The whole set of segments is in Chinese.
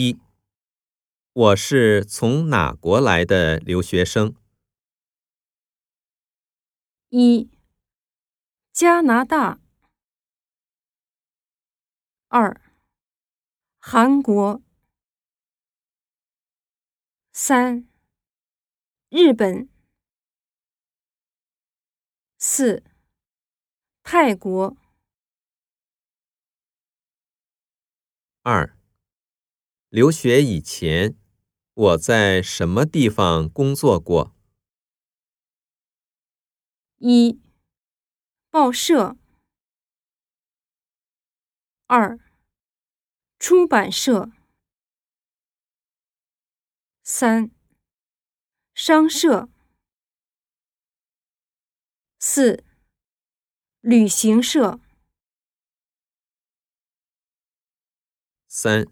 一，我是从哪国来的留学生？一、加拿大。二、韩国。三、日本。四、泰国。二、留学以前，我在什么地方工作过？一、报社。二、出版社。三、商社。四、旅行社。三、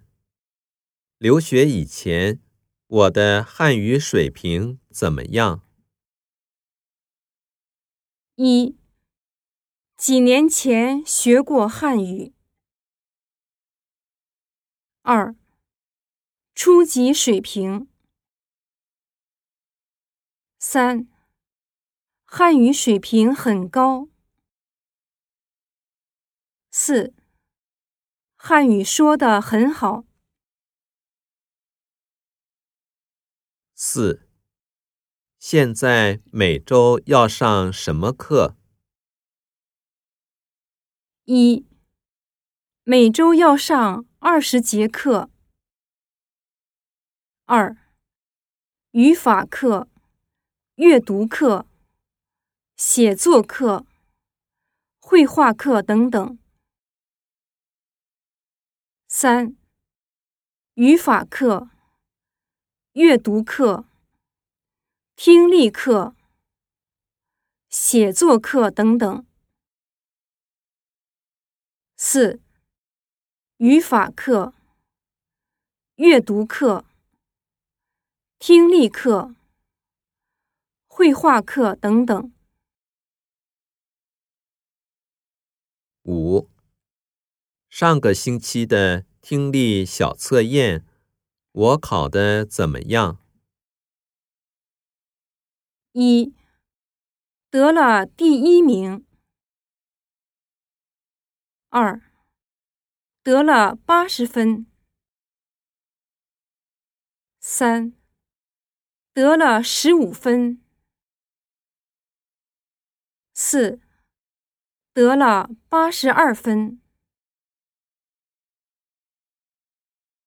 留学以前，我的汉语水平怎么样？一、几年前学过汉语。二、初级水平。三、汉语水平很高。四、汉语说得很好。四。现在每周要上什么课？一、每周要上二十节课。二、语法课、阅读课、写作课、绘画课等等。三、语法课、阅读课。听力课、写作课等等。四、语法课、阅读课、听力课、绘画课等等。五、上个星期的听力小测验，我考的怎么样？一得了第一名，二得了八十分，三得了十五分，四得了八十二分。